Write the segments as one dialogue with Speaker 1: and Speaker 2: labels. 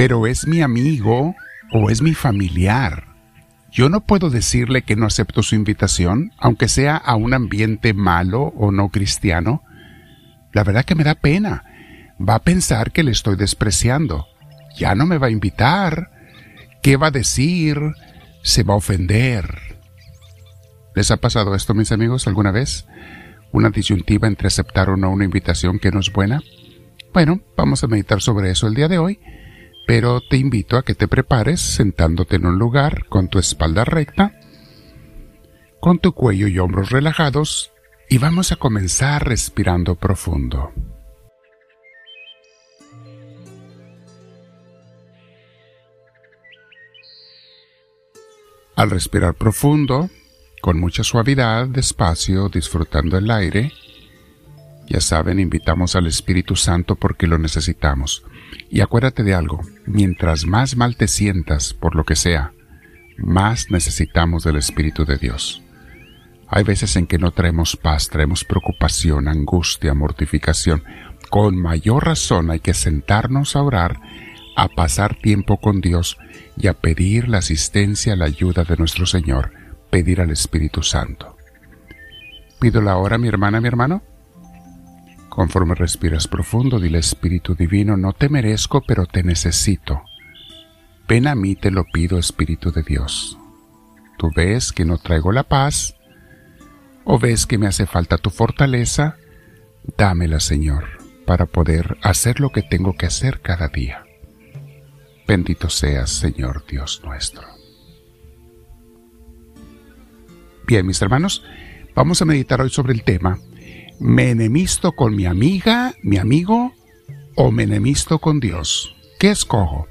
Speaker 1: pero es mi amigo o es mi familiar. Yo no puedo decirle que no acepto su invitación, aunque sea a un ambiente malo o no cristiano. La verdad que me da pena. Va a pensar que le estoy despreciando. Ya no me va a invitar. ¿Qué va a decir? Se va a ofender. ¿Les ha pasado esto, mis amigos, alguna vez? ¿Una disyuntiva entre aceptar o no una invitación que no es buena? Bueno, vamos a meditar sobre eso el día de hoy pero te invito a que te prepares sentándote en un lugar con tu espalda recta, con tu cuello y hombros relajados, y vamos a comenzar respirando profundo. Al respirar profundo, con mucha suavidad, despacio, disfrutando el aire, ya saben, invitamos al Espíritu Santo porque lo necesitamos. Y acuérdate de algo, mientras más mal te sientas por lo que sea, más necesitamos del Espíritu de Dios. Hay veces en que no traemos paz, traemos preocupación, angustia, mortificación. Con mayor razón hay que sentarnos a orar, a pasar tiempo con Dios y a pedir la asistencia, la ayuda de nuestro Señor, pedir al Espíritu Santo. ¿Pido la hora, mi hermana, mi hermano? Conforme respiras profundo, dile Espíritu Divino, no te merezco, pero te necesito. Ven a mí, te lo pido, Espíritu de Dios. Tú ves que no traigo la paz, o ves que me hace falta tu fortaleza, dámela, Señor, para poder hacer lo que tengo que hacer cada día. Bendito seas, Señor Dios nuestro. Bien, mis hermanos, vamos a meditar hoy sobre el tema ¿Me enemisto con mi amiga, mi amigo, o me enemisto con Dios? ¿Qué escojo?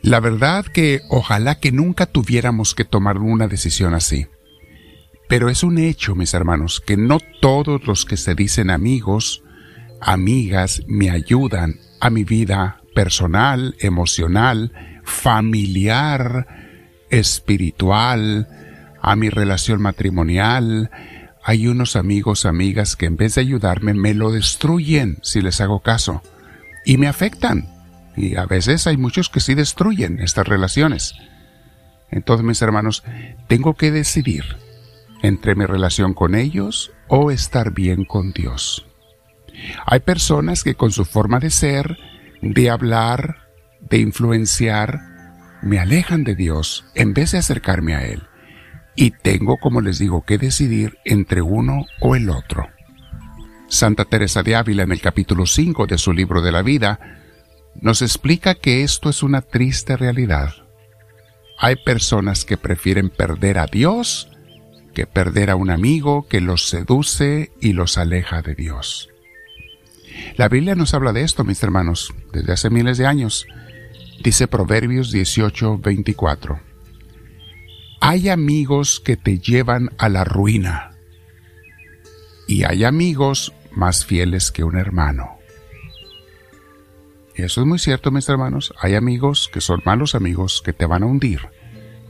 Speaker 1: La verdad que ojalá que nunca tuviéramos que tomar una decisión así. Pero es un hecho, mis hermanos, que no todos los que se dicen amigos, amigas, me ayudan a mi vida personal, emocional, familiar, espiritual, a mi relación matrimonial, hay unos amigos, amigas que en vez de ayudarme me lo destruyen si les hago caso. Y me afectan. Y a veces hay muchos que sí destruyen estas relaciones. Entonces, mis hermanos, tengo que decidir entre mi relación con ellos o estar bien con Dios. Hay personas que con su forma de ser, de hablar, de influenciar, me alejan de Dios en vez de acercarme a Él y tengo, como les digo, que decidir entre uno o el otro. Santa Teresa de Ávila en el capítulo 5 de su libro de la vida nos explica que esto es una triste realidad. Hay personas que prefieren perder a Dios que perder a un amigo que los seduce y los aleja de Dios. La Biblia nos habla de esto, mis hermanos, desde hace miles de años. Dice Proverbios 18, 24. Hay amigos que te llevan a la ruina y hay amigos más fieles que un hermano. Eso es muy cierto, mis hermanos. Hay amigos que son malos amigos que te van a hundir,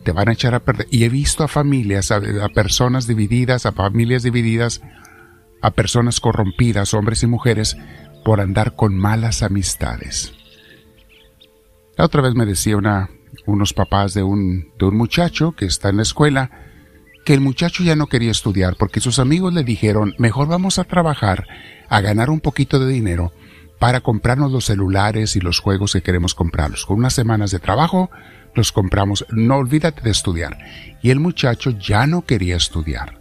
Speaker 1: te van a echar a perder. Y he visto a familias, a, personas divididas, a familias divididas, a personas corrompidas, hombres y mujeres, por andar con malas amistades. La otra vez me decía una, unos papás de un, de un muchacho que está en la escuela, que el muchacho ya no quería estudiar porque sus amigos le dijeron, mejor vamos a trabajar, a ganar un poquito de dinero para comprarnos los celulares y los juegos que queremos comprarlos. Con unas semanas de trabajo los compramos, no olvídate de estudiar. Y el muchacho ya no quería estudiar.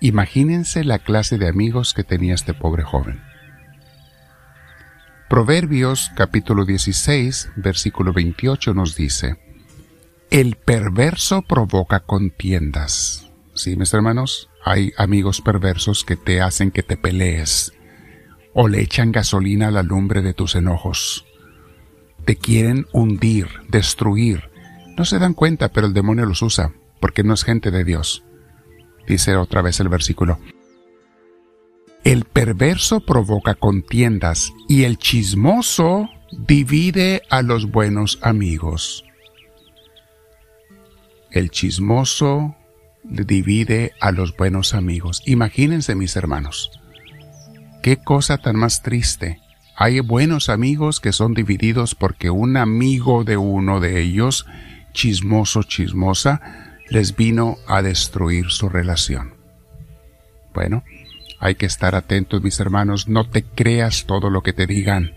Speaker 1: Imagínense la clase de amigos que tenía este pobre joven. Proverbios capítulo 16, versículo 28 nos dice, El perverso provoca contiendas. Sí, mis hermanos, hay amigos perversos que te hacen que te pelees o le echan gasolina a la lumbre de tus enojos. Te quieren hundir, destruir. No se dan cuenta, pero el demonio los usa, porque no es gente de Dios. Dice otra vez el versículo. El perverso provoca contiendas y el chismoso divide a los buenos amigos. El chismoso divide a los buenos amigos. Imagínense mis hermanos, qué cosa tan más triste. Hay buenos amigos que son divididos porque un amigo de uno de ellos, chismoso, chismosa, les vino a destruir su relación. Bueno, hay que estar atentos, mis hermanos, no te creas todo lo que te digan.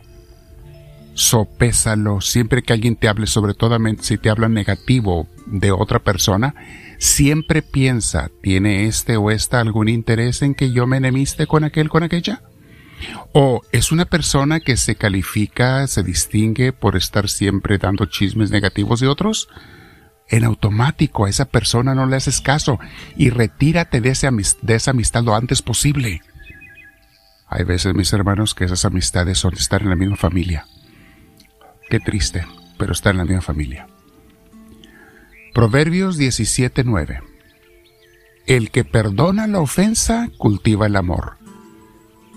Speaker 1: Sopésalo, siempre que alguien te hable, sobre todo si te habla negativo de otra persona, siempre piensa, ¿tiene este o esta algún interés en que yo me enemiste con aquel, con aquella? ¿O es una persona que se califica, se distingue por estar siempre dando chismes negativos de otros? En automático a esa persona no le haces caso y retírate de, de esa amistad lo antes posible. Hay veces, mis hermanos, que esas amistades son estar en la misma familia. Qué triste, pero estar en la misma familia. Proverbios 17:9 El que perdona la ofensa cultiva el amor,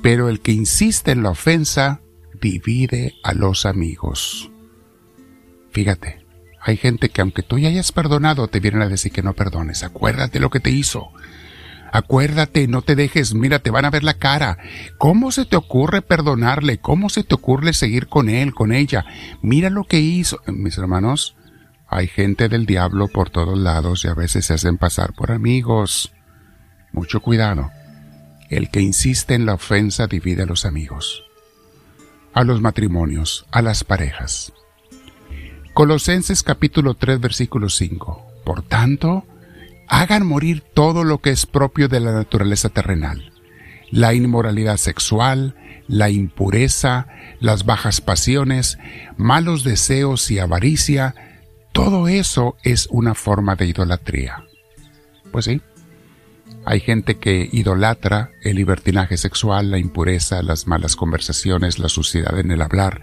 Speaker 1: pero el que insiste en la ofensa divide a los amigos. Fíjate, hay gente que aunque tú ya hayas perdonado, te vienen a decir que no perdones. Acuérdate lo que te hizo. Acuérdate, no te dejes, mira, te van a ver la cara. ¿Cómo se te ocurre perdonarle? ¿Cómo se te ocurre seguir con él, con ella? Mira lo que hizo. Mis hermanos, hay gente del diablo por todos lados y a veces se hacen pasar por amigos. Mucho cuidado. El que insiste en la ofensa divide a los amigos, a los matrimonios, a las parejas. Colosenses capítulo 3 versículo 5. Por tanto, hagan morir todo lo que es propio de la naturaleza terrenal, la inmoralidad sexual, la impureza, las bajas pasiones, malos deseos y avaricia, todo eso es una forma de idolatría. Pues sí, hay gente que idolatra el libertinaje sexual, la impureza, las malas conversaciones, la suciedad en el hablar,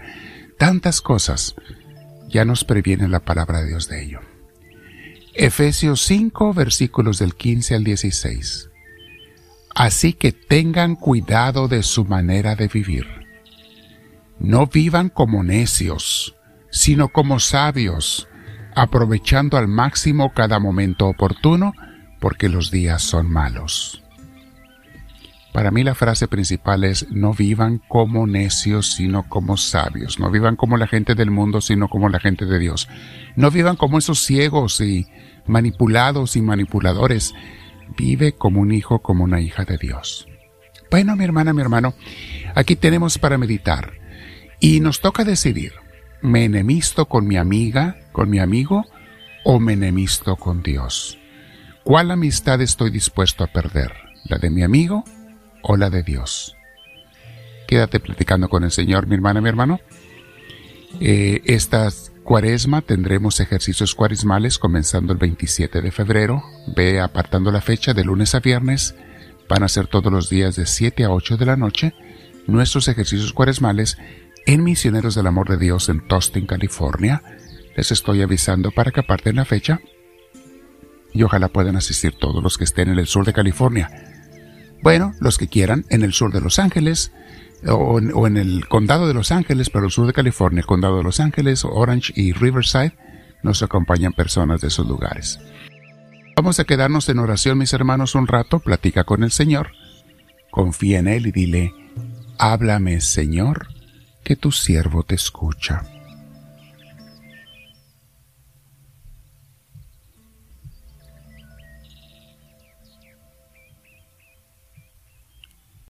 Speaker 1: tantas cosas. Ya nos previene la palabra de Dios de ello. Efesios 5 versículos del 15 al 16. Así que tengan cuidado de su manera de vivir. No vivan como necios, sino como sabios, aprovechando al máximo cada momento oportuno, porque los días son malos. Para mí la frase principal es no vivan como necios, sino como sabios. No vivan como la gente del mundo, sino como la gente de Dios. No vivan como esos ciegos y manipulados y manipuladores. Vive como un hijo, como una hija de Dios. Bueno, mi hermana, mi hermano, aquí tenemos para meditar. Y nos toca decidir, ¿me enemisto con mi amiga con mi amigo o me enemisto con Dios? ¿Cuál amistad estoy dispuesto a perder? ¿La de mi amigo o la de Dios? Quédate platicando con el Señor, mi hermana, mi hermano. Eh, esta cuaresma tendremos ejercicios cuaresmales comenzando el 27 de febrero. Ve apartando la fecha de lunes a viernes. Van a ser todos los días de 7 a 8 de la noche nuestros ejercicios cuaresmales en Misioneros del Amor de Dios en Tostin, California les estoy avisando para que aparten la fecha y ojalá puedan asistir todos los que estén en el sur de California. Bueno, los que quieran en el sur de Los Ángeles o, en el condado de Los Ángeles, pero el sur de California, el condado de Los Ángeles, Orange y Riverside, nos acompañan personas de esos lugares. Vamos a quedarnos en oración, mis hermanos, un rato, platica con el Señor, confía en Él y dile, háblame, Señor, que tu siervo te escucha.